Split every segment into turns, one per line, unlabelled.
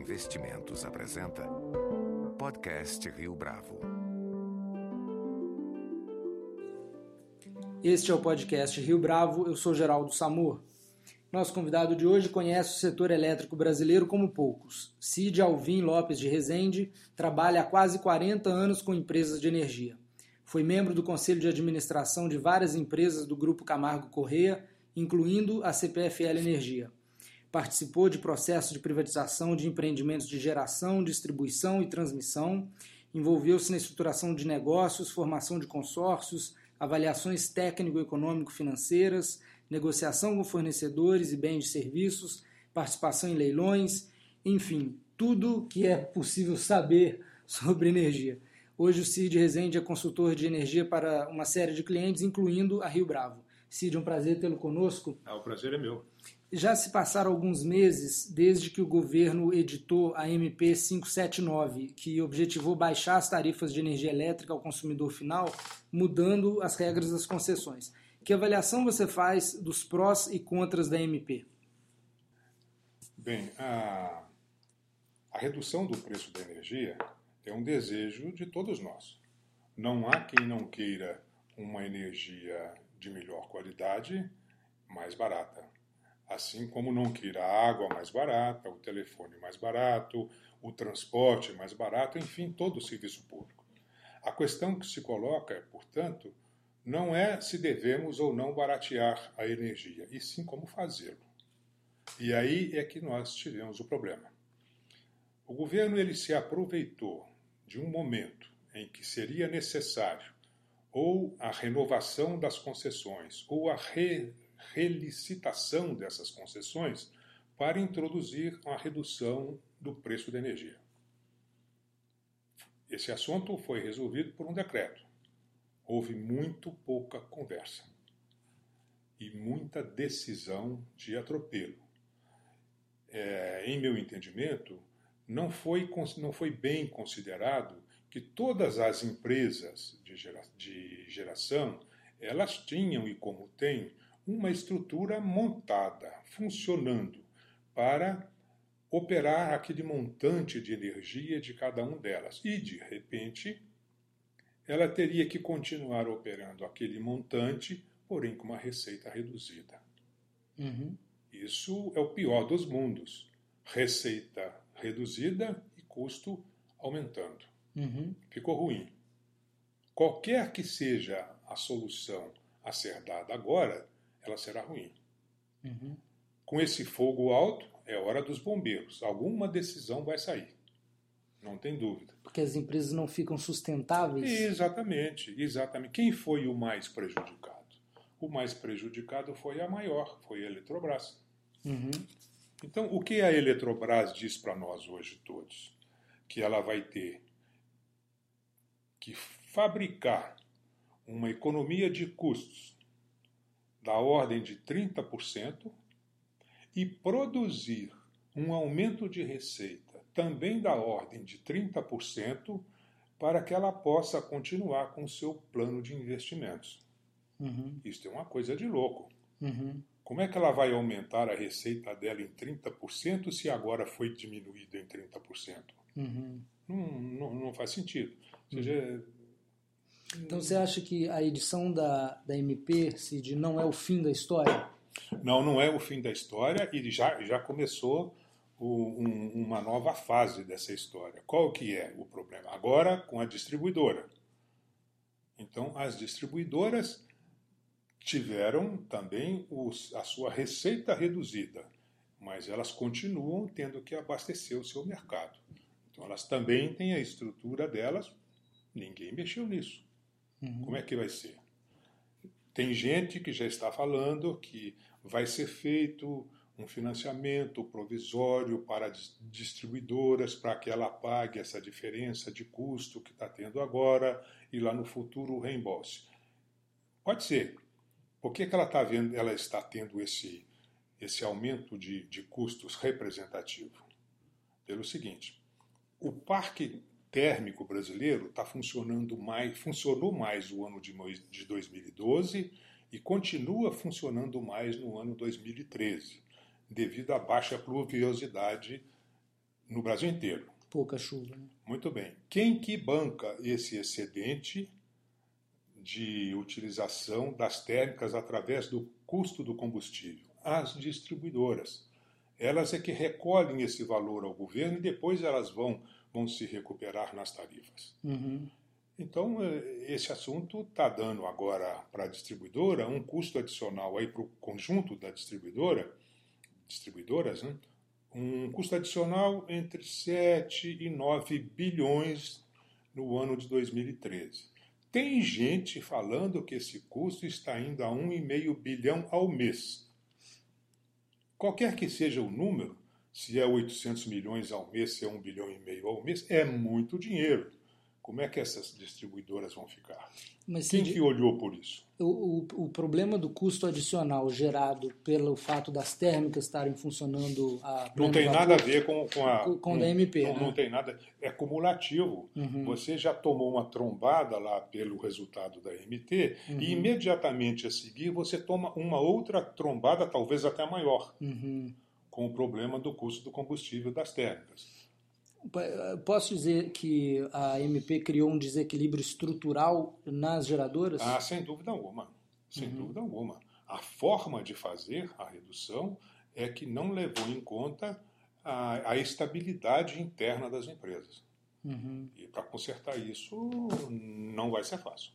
Investimentos apresenta Podcast Rio Bravo.
Este é o podcast Rio Bravo, eu sou Geraldo Samor. Nosso convidado de hoje conhece o setor elétrico brasileiro como poucos. Cid Alvim Lopes de Rezende trabalha há quase 40 anos com empresas de energia. Foi membro do conselho de administração de várias empresas do Grupo Camargo Correia, incluindo a CPFL Energia. Participou de processos de privatização de empreendimentos de geração, distribuição e transmissão. Envolveu-se na estruturação de negócios, formação de consórcios, avaliações técnico-econômico-financeiras, negociação com fornecedores e bens de serviços, participação em leilões, enfim, tudo que é possível saber sobre energia. Hoje o Cid Rezende é consultor de energia para uma série de clientes, incluindo a Rio Bravo. Cid, é um prazer tê-lo conosco.
Ah, o prazer é meu.
Já se passaram alguns meses desde que o governo editou a MP 579, que objetivou baixar as tarifas de energia elétrica ao consumidor final, mudando as regras das concessões. Que avaliação você faz dos prós e contras da MP?
Bem, a, a redução do preço da energia é um desejo de todos nós. Não há quem não queira uma energia de melhor qualidade, mais barata assim como não queira a água mais barata, o telefone mais barato, o transporte mais barato, enfim, todo o serviço público. A questão que se coloca, portanto, não é se devemos ou não baratear a energia, e sim como fazê-lo. E aí é que nós tivemos o problema. O governo ele se aproveitou de um momento em que seria necessário ou a renovação das concessões ou a re relicitação dessas concessões para introduzir uma redução do preço da energia. Esse assunto foi resolvido por um decreto. Houve muito pouca conversa e muita decisão de atropelo. É, em meu entendimento, não foi, não foi bem considerado que todas as empresas de, gera, de geração elas tinham e como têm uma estrutura montada, funcionando, para operar aquele montante de energia de cada um delas. E, de repente, ela teria que continuar operando aquele montante, porém com uma receita reduzida. Uhum. Isso é o pior dos mundos. Receita reduzida e custo aumentando. Uhum. Ficou ruim. Qualquer que seja a solução a ser dada agora, ela será ruim. Uhum. Com esse fogo alto, é hora dos bombeiros. Alguma decisão vai sair. Não tem dúvida.
Porque as empresas não ficam sustentáveis?
Exatamente, exatamente. Quem foi o mais prejudicado? O mais prejudicado foi a maior, foi a Eletrobras. Uhum. Então, o que a Eletrobras diz para nós hoje todos? Que ela vai ter que fabricar uma economia de custos da ordem de 30% e produzir um aumento de receita também da ordem de 30% para que ela possa continuar com o seu plano de investimentos. Uhum. Isso é uma coisa de louco. Uhum. Como é que ela vai aumentar a receita dela em 30% se agora foi diminuída em 30%? Uhum. Não, não, não, faz sentido. Ou seja,
então você acha que a edição da, da MP, Cid, não é o fim da história?
Não, não é o fim da história e já, já começou o, um, uma nova fase dessa história. Qual que é o problema? Agora com a distribuidora. Então as distribuidoras tiveram também os, a sua receita reduzida, mas elas continuam tendo que abastecer o seu mercado. Então elas também têm a estrutura delas, ninguém mexeu nisso. Uhum. Como é que vai ser? Tem gente que já está falando que vai ser feito um financiamento provisório para distribuidoras para que ela pague essa diferença de custo que está tendo agora e lá no futuro o reembolse. Pode ser. Por que, que ela, está vendo, ela está tendo esse, esse aumento de, de custos representativo? Pelo seguinte: o parque térmico brasileiro está funcionando mais, funcionou mais no ano de, de 2012 e continua funcionando mais no ano 2013, devido à baixa pluviosidade no Brasil inteiro.
Pouca chuva. Né?
Muito bem. Quem que banca esse excedente de utilização das térmicas através do custo do combustível? As distribuidoras. Elas é que recolhem esse valor ao governo e depois elas vão, vão se recuperar nas tarifas.
Uhum.
Então, eh, esse assunto está dando agora para a distribuidora um custo adicional aí para o conjunto da distribuidora, distribuidoras, né? um custo adicional entre 7 e 9 bilhões no ano de 2013. Tem gente falando que esse custo está indo a 1,5 bilhão ao mês. Qualquer que seja o número, se é 800 milhões ao mês, se é 1 bilhão e meio ao mês, é muito dinheiro. Como é que essas distribuidoras vão ficar?
Mas
Quem
se-
que olhou por isso?
o, o, o problema do custo adicional gerado pelo fato das térmicas estarem funcionando a
Não tem
vapor,
nada a ver com, com a.
Com- com o DMP,
Não,
né?
não tem nada. É cumulativo.
Uhum.
Você já tomou uma trombada lá pelo resultado da MT
Uhum.
e imediatamente a seguir você toma uma outra trombada, talvez até maior,
Uhum.
com o problema do custo do combustível das térmicas.
Pa- Posso dizer que a MP criou um desequilíbrio estrutural nas geradoras?
Ah, sem dúvida alguma. Sem
Uhum.
dúvida alguma. A forma de fazer a redução é que não levou em conta a, a estabilidade interna das empresas.
Uhum.
E para consertar isso não vai ser fácil.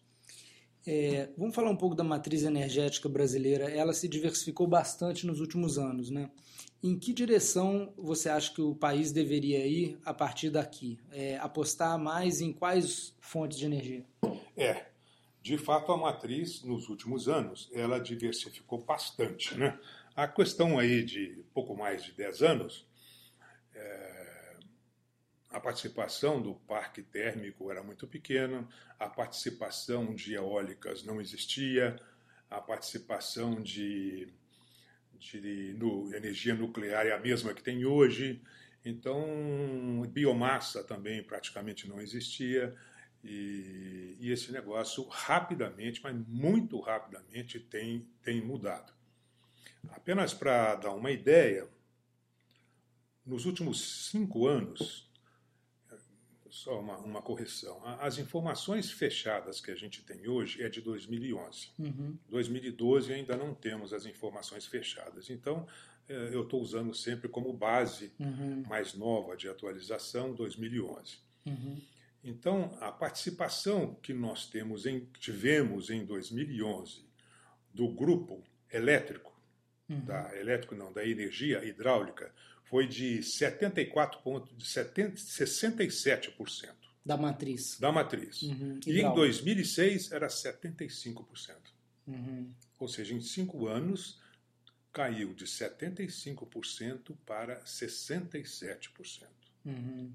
É, vamos falar um pouco da matriz energética brasileira. Ela se diversificou bastante nos últimos anos, né? Em que direção você acha que o país deveria ir a partir daqui? É, apostar mais em quais fontes de energia?
É, de fato a matriz nos últimos anos ela diversificou bastante, né? A questão aí de pouco mais de 10 anos, é, a participação do parque térmico era muito pequena, a participação de eólicas não existia, a participação de, de nu- energia nuclear é a mesma que tem hoje, então biomassa também praticamente não existia. E, e esse negócio rapidamente, mas muito rapidamente, tem, tem mudado. Apenas para dar uma ideia, nos últimos cinco anos, só uma, uma correção, as informações fechadas que a gente tem hoje é de 2011.
Uhum.
2012 ainda não temos as informações fechadas. Então, eh, eu estou usando sempre como base
Uhum.
mais nova de atualização 2011.
Uhum.
Então, a participação que nós temos em, tivemos em 2011 do grupo elétrico,
Uhum.
da elétrico não, da energia hidráulica, foi de 74 ponto, de 70, 67%
Da matriz.
da matriz.
Uhum.
E em
Hidráulica.
2006 era 75%.
Uhum.
Ou seja, em cinco anos caiu de 75% para 67%.
Uhum.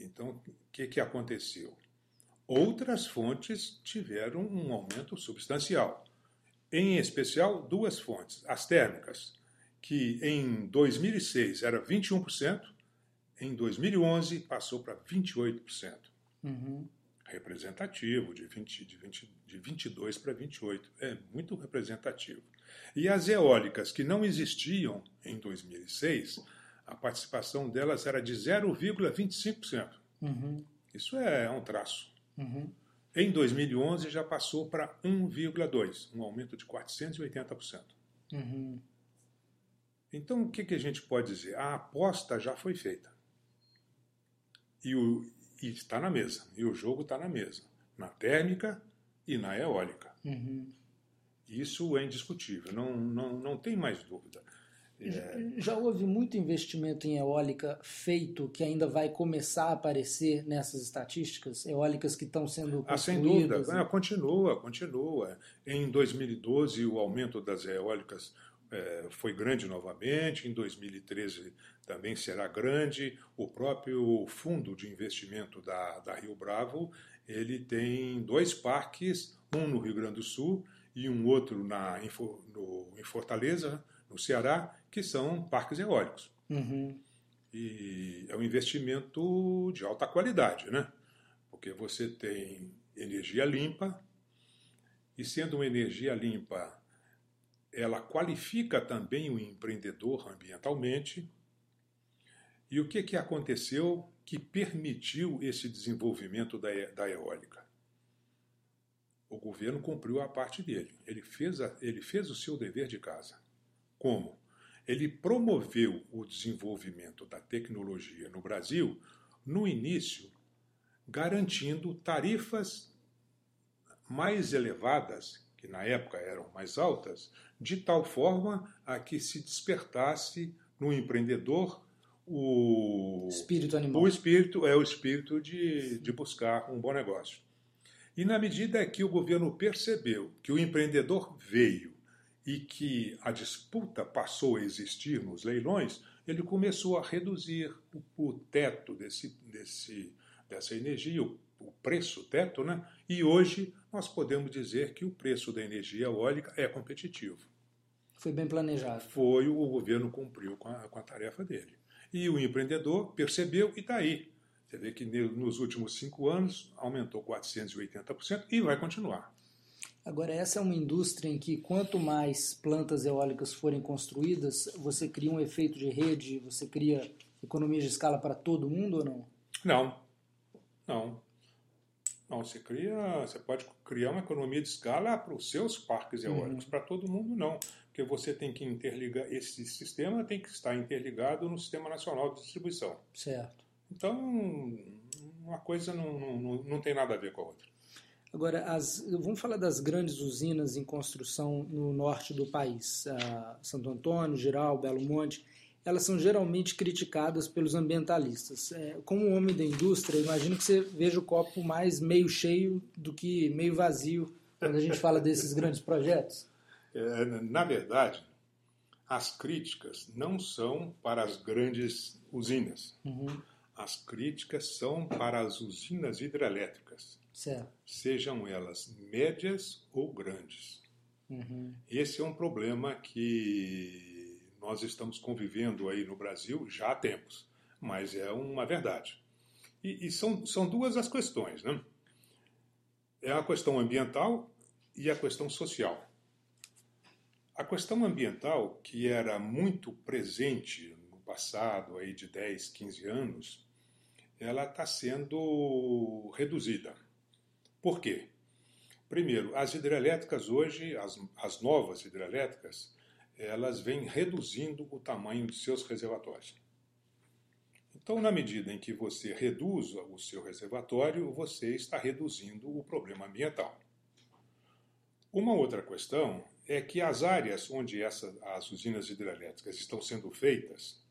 Então, o que, que aconteceu? Outras fontes tiveram um aumento substancial. Em especial, duas fontes. As térmicas, que em 2006 era 21%, em 2011 passou para 28%.
Uhum.
Representativo, de, 20, de, 20, de 22 para 28. É muito representativo. E as eólicas, que não existiam em 2006, a participação delas era de 0,25%.
Uhum.
Isso é um traço.
Uhum.
Em 2011 já passou para 1,2%, um aumento de 480%.
Uhum.
Então, o que, que a gente pode dizer? A aposta já foi feita. E, o, e está na mesa. E o jogo está na mesa. Na térmica e na eólica.
Uhum.
Isso é indiscutível, não, não, não tem mais dúvida. É,
Já houve muito investimento em eólica feito que ainda vai começar a aparecer nessas estatísticas? Eólicas que estão sendo
ah, sem dúvida,
construídas?
Ah, continua, continua. Em 2012, o aumento das eólicas eh, foi grande novamente, em 2013 também será grande. O próprio fundo de investimento da, da Rio Bravo, ele tem dois parques, um no Rio Grande do Sul e um outro na, em, no, em Fortaleza, no Ceará, que são parques eólicos.
Uhum.
E é um investimento de alta qualidade, né? Porque você tem energia limpa, e sendo uma energia limpa, ela qualifica também o empreendedor ambientalmente, E o que, que aconteceu que permitiu esse desenvolvimento da, da eólica? O governo cumpriu a parte dele. Ele fez, a, ele fez o seu dever de casa. Como? Ele promoveu o desenvolvimento da tecnologia no Brasil no início, garantindo tarifas mais elevadas, que na época eram mais altas, de tal forma a que se despertasse no empreendedor o
espírito animal.
O espírito é o espírito de, de buscar um bom negócio. E na medida que o governo percebeu que o empreendedor veio e que a disputa passou a existir nos leilões, ele começou a reduzir o, o teto desse, desse, dessa energia, o, o preço teto, né? E hoje nós podemos dizer que o preço da energia eólica é competitivo.
Foi bem planejado.
Foi, o governo cumpriu com a, com a tarefa dele. E o empreendedor percebeu e está aí. Você vê que nos últimos cinco anos aumentou 480% e vai continuar.
Agora, essa é uma indústria em que quanto mais plantas eólicas forem construídas, você cria um efeito de rede, você cria economia de escala para todo mundo ou não?
Não, não. Não, você cria, você pode criar uma economia de escala para os seus parques eólicos, uhum. para todo mundo não porque você tem que interligar, esse sistema tem que estar interligado no Sistema Nacional de Distribuição.
Certo.
Então, uma coisa não, não, não tem nada a ver com a outra.
Agora, as, vamos falar das grandes usinas em construção no norte do país. Santo Antônio, Giral, Belo Monte. Elas são geralmente criticadas pelos ambientalistas. É, como homem da indústria, imagino que você veja o copo mais meio cheio do que meio vazio quando a gente fala desses grandes projetos.
É, na verdade, as críticas não são para as grandes usinas.
Uhum.
As críticas são para as usinas hidrelétricas,
certo.
sejam elas médias ou grandes.
Uhum.
Esse é um problema que nós estamos convivendo aí no Brasil já há tempos, mas é uma verdade. E, e são, são duas as questões, né? É a questão ambiental e a questão social. A questão ambiental, que era muito presente no passado, aí de 10, 15 anos, ela está sendo reduzida. Por quê? Primeiro, as hidrelétricas hoje, as, as novas hidrelétricas, elas vêm reduzindo o tamanho de seus reservatórios. Então, na medida em que você reduz o seu reservatório, você está reduzindo o problema ambiental. Uma outra questão é que as áreas onde essa, as usinas hidrelétricas estão sendo feitas,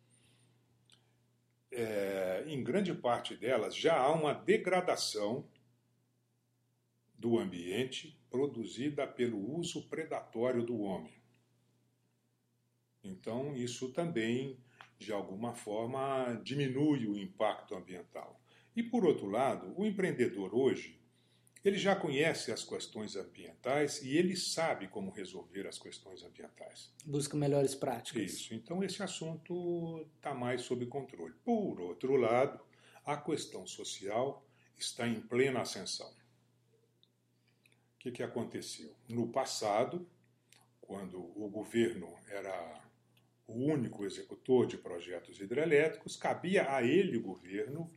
é, em grande parte delas já há uma degradação do ambiente produzida pelo uso predatório do homem. Então, isso também, de alguma forma, diminui o impacto ambiental. E, por outro lado, o empreendedor hoje ele já conhece as questões ambientais e ele sabe como resolver as questões ambientais.
Busca melhores práticas.
Isso. Então, esse assunto está mais sob controle. Por outro lado, a questão social está em plena ascensão. O que, que aconteceu? No passado, quando o governo era o único executor de projetos hidrelétricos, cabia a ele, o governo,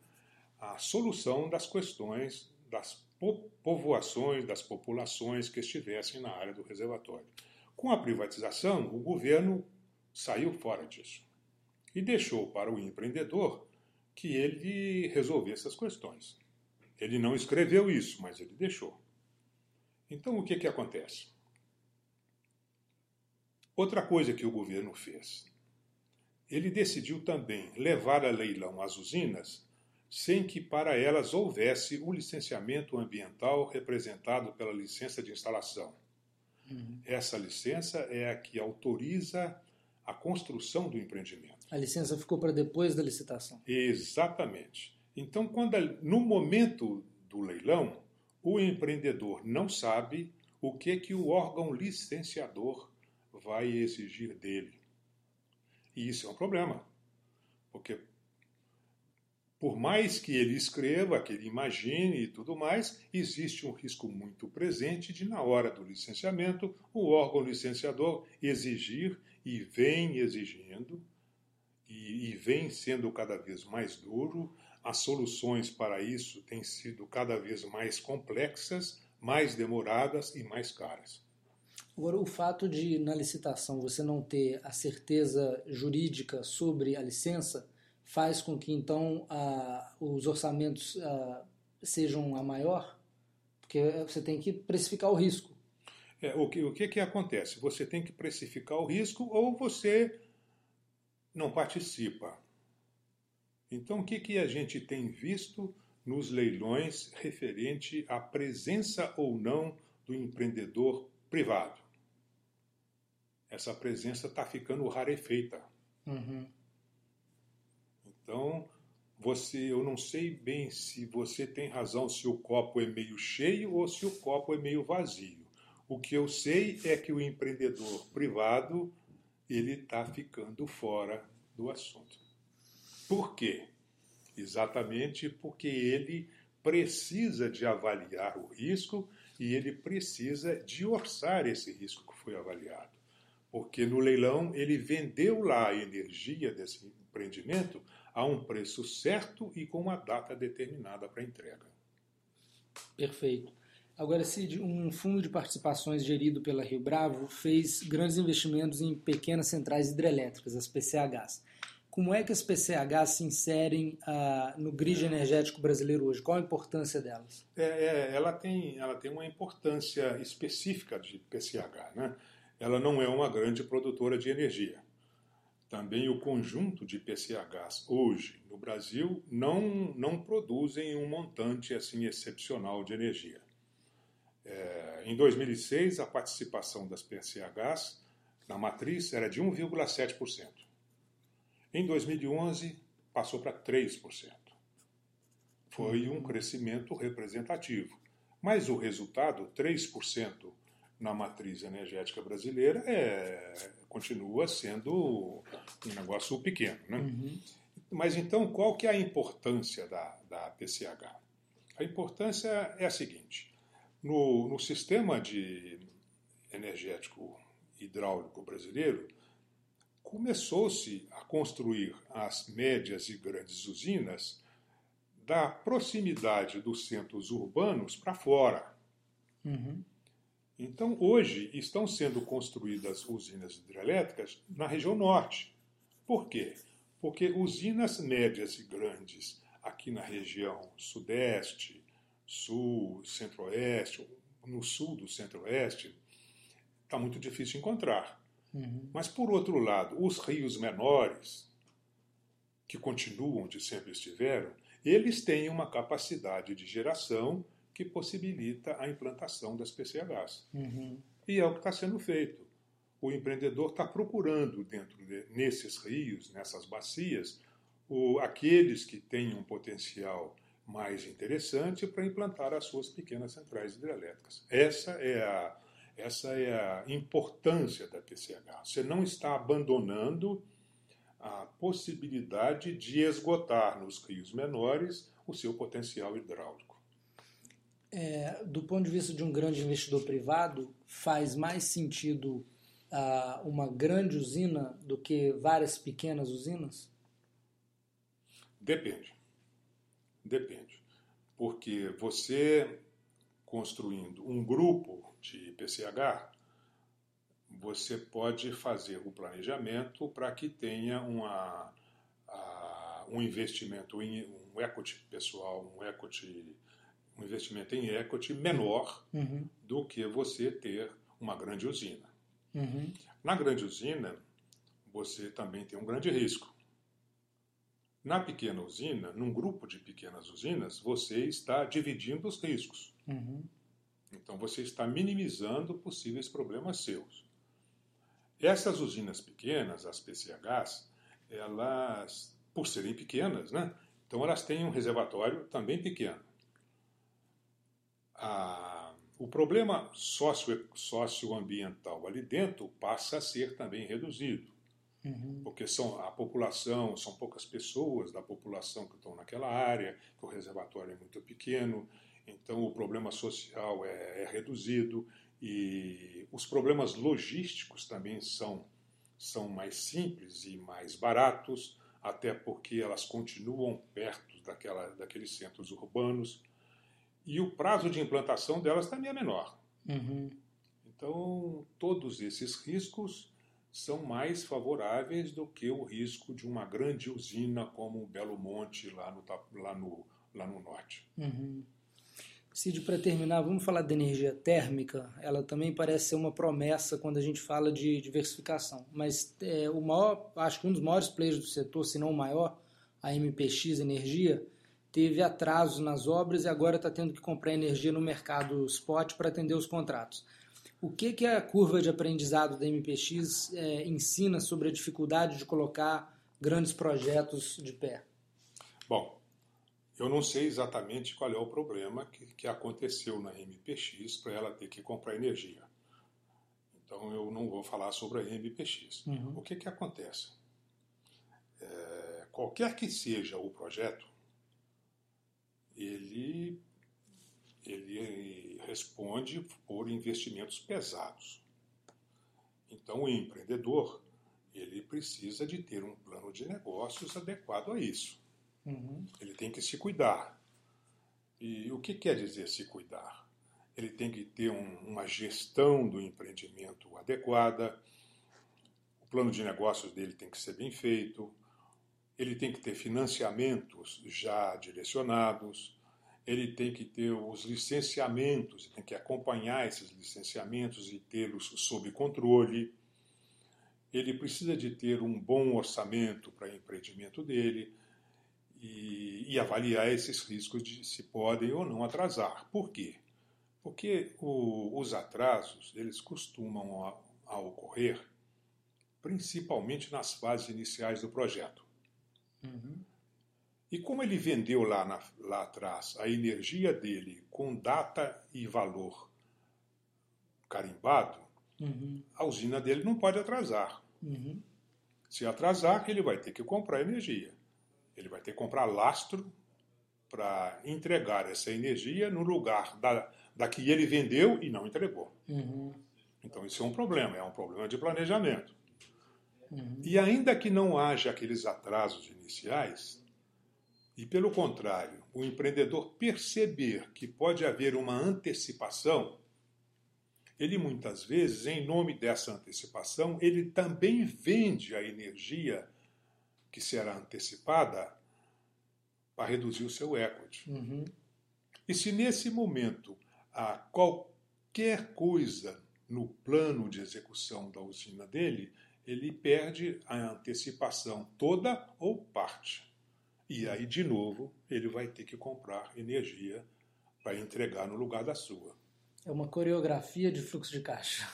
a solução das questões das povoações, das populações que estivessem na área do reservatório. Com a privatização, o governo saiu fora disso e deixou para o empreendedor que ele resolvesse essas questões. Ele não escreveu isso, mas ele deixou. Então, o que, que acontece? Outra coisa que o governo fez. Ele decidiu também levar a leilão as usinas sem que para elas houvesse o licenciamento ambiental representado pela licença de instalação.
Uhum.
Essa licença é a que autoriza a construção do empreendimento.
A licença ficou para depois da licitação.
Exatamente. Então, quando no momento do leilão, o empreendedor não sabe o que que o órgão licenciador vai exigir dele. E isso é um problema, porque por mais que ele escreva, que ele imagine e tudo mais, existe um risco muito presente de, na hora do licenciamento, o órgão licenciador exigir e vem exigindo e, e vem sendo cada vez mais duro. As soluções para isso têm sido cada vez mais complexas, mais demoradas e mais caras.
Agora, o fato de na licitação você não ter a certeza jurídica sobre a licença faz com que então a, os orçamentos a, sejam a maior, porque você tem que precificar o risco.
É, o, que, o que, que acontece? Você tem que precificar o risco ou você não participa. Então, o que, que a gente tem visto nos leilões referente à presença ou não do empreendedor privado? Essa presença está ficando rarefeita.
Uhum.
Então, você, eu não sei bem se você tem razão se o copo é meio cheio ou se o copo é meio vazio. O que eu sei é que o empreendedor privado ele está ficando fora do assunto. Por quê? Exatamente porque ele precisa de avaliar o risco e ele precisa de orçar esse risco que foi avaliado. Porque no leilão ele vendeu lá a energia desse empreendimento a um preço certo e com uma data determinada para entrega.
Perfeito. Agora, Cid, um fundo de participações gerido pela Rio Bravo fez grandes investimentos em pequenas centrais hidrelétricas, as PCHs. Como é que as PCHs se inserem ah, no grid energético brasileiro hoje? Qual a importância delas?
É, é, ela, tem, ela tem uma importância específica de PCH. Né? Ela não é uma grande produtora de energia. Também o conjunto de PCHs hoje no Brasil não, não produzem um montante assim excepcional de energia. É, em 2006, a participação das PCHs na matriz era de 1,7%. Em 2011, passou para 3%. Foi um crescimento representativo. Mas o resultado, 3% na matriz energética brasileira, é, continua sendo um negócio pequeno. Né?
Uhum.
Mas então, qual que é a importância da, da PCH? A importância é a seguinte: no, no sistema de energético hidráulico brasileiro, começou-se a construir as médias e grandes usinas da proximidade dos centros urbanos para fora.
Uhum.
Então, hoje, estão sendo construídas usinas hidrelétricas na região norte. Por quê? Porque usinas médias e grandes aqui na região sudeste, sul, centro-oeste, no sul do centro-oeste, está muito difícil de encontrar.
Uhum.
Mas, por outro lado, os rios menores, que continuam onde sempre estiveram, eles têm uma capacidade de geração que possibilita a implantação das PCHs.
Uhum.
E é o que está sendo feito. O empreendedor está procurando, dentro de, nesses rios, nessas bacias, o, aqueles que têm um potencial mais interessante para implantar as suas pequenas centrais hidrelétricas. Essa é a, essa é a importância da PCH. Você não está abandonando a possibilidade de esgotar nos rios menores o seu potencial hidráulico.
É, do ponto de vista de um grande investidor privado, faz mais sentido uh, uma grande usina do que várias pequenas usinas?
Depende. Depende. Porque você construindo um grupo de PCH, você pode fazer o planejamento para que tenha uma, um investimento em um equity pessoal, um equity, um investimento em equity menor
uhum.
do que você ter uma grande usina.
Uhum.
Na grande usina, você também tem um grande risco. Na pequena usina, num grupo de pequenas usinas, você está dividindo os riscos.
Uhum.
Então você está minimizando possíveis problemas seus. Essas usinas pequenas, as PCHs, elas, por serem pequenas, né? Então elas têm um reservatório também pequeno. Ah, o problema socio, socioambiental ali dentro passa a ser também reduzido.
Uhum.
Porque são a população, são poucas pessoas da população que estão naquela área, que o reservatório é muito pequeno, então o problema social é, é reduzido e os problemas logísticos também são, são mais simples e mais baratos, até porque elas continuam perto daquela, daqueles centros urbanos, e o prazo de implantação delas também é menor.
Uhum.
Então, todos esses riscos são mais favoráveis do que o risco de uma grande usina como o Belo Monte lá no, lá no, lá no norte.
Uhum. Cid, para terminar, vamos falar da energia térmica. Ela também parece ser uma promessa quando a gente fala de diversificação. Mas é, o maior, acho que um dos maiores players do setor, se não o maior, a MPX Energia, teve atrasos nas obras e agora está tendo que comprar energia no mercado spot para atender os contratos. O que, que a curva de aprendizado da MPX é, ensina sobre a dificuldade de colocar grandes projetos de pé?
Bom, eu não sei exatamente qual é o problema que, que aconteceu na MPX para ela ter que comprar energia. Então eu não vou falar sobre a MPX.
Uhum.
O que, que acontece? É, qualquer que seja o projeto, ele, ele responde por investimentos pesados. Então o empreendedor ele precisa de ter um plano de negócios adequado a isso.
Uhum.
Ele tem que se cuidar. E o que quer dizer se cuidar? Ele tem que ter um, uma gestão do empreendimento adequada, o plano de negócios dele tem que ser bem feito, ele tem que ter financiamentos já direcionados, ele tem que ter os licenciamentos, tem que acompanhar esses licenciamentos e tê-los sob controle. Ele precisa de ter um bom orçamento para empreendimento dele e, e, avaliar esses riscos de se podem ou não atrasar. Por quê? Porque o, os atrasos eles costumam a, a ocorrer principalmente nas fases iniciais do projeto.
Uhum.
E como ele vendeu lá, na, lá atrás a energia dele com data e valor carimbado,
uhum.
a usina dele não pode atrasar.
Uhum.
Se atrasar, ele vai ter que comprar energia. Ele vai ter que comprar lastro para entregar essa energia no lugar da, da que ele vendeu e não entregou.
Uhum.
Então isso é um problema, é um problema de planejamento.
Uhum.
E ainda que não haja aqueles atrasos iniciais, e pelo contrário, o empreendedor perceber que pode haver uma antecipação, ele muitas vezes, em nome dessa antecipação, ele também vende a energia que será antecipada para reduzir o seu equity.
Uhum.
E se nesse momento há qualquer coisa no plano de execução da usina dele, ele perde a antecipação toda ou parte. E aí, de novo, ele vai ter que comprar energia para entregar no lugar da sua.
É uma coreografia de fluxo de caixa.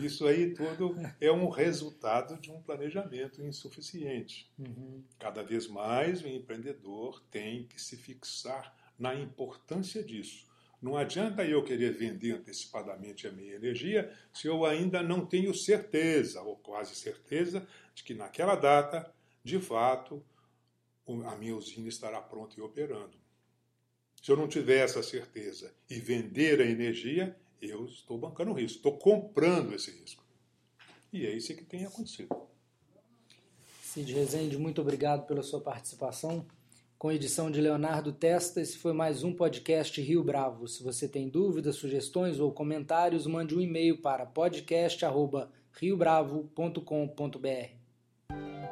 Isso aí tudo é um resultado de um planejamento insuficiente.
Uhum.
Cada vez mais o empreendedor tem que se fixar na importância disso. Não adianta eu querer vender antecipadamente a minha energia se eu ainda não tenho certeza, ou quase certeza, de que naquela data, de fato, a minha usina estará pronta e operando. Se eu não tiver essa certeza e vender a energia, eu estou bancando o risco, estou comprando esse risco. E é isso que tem acontecido.
Cid Rezende, muito obrigado pela sua participação. Com edição de Leonardo Testa, esse foi mais um podcast Rio Bravo. Se você tem dúvidas, sugestões ou comentários, mande um e-mail para podcast.riobravo.com.br.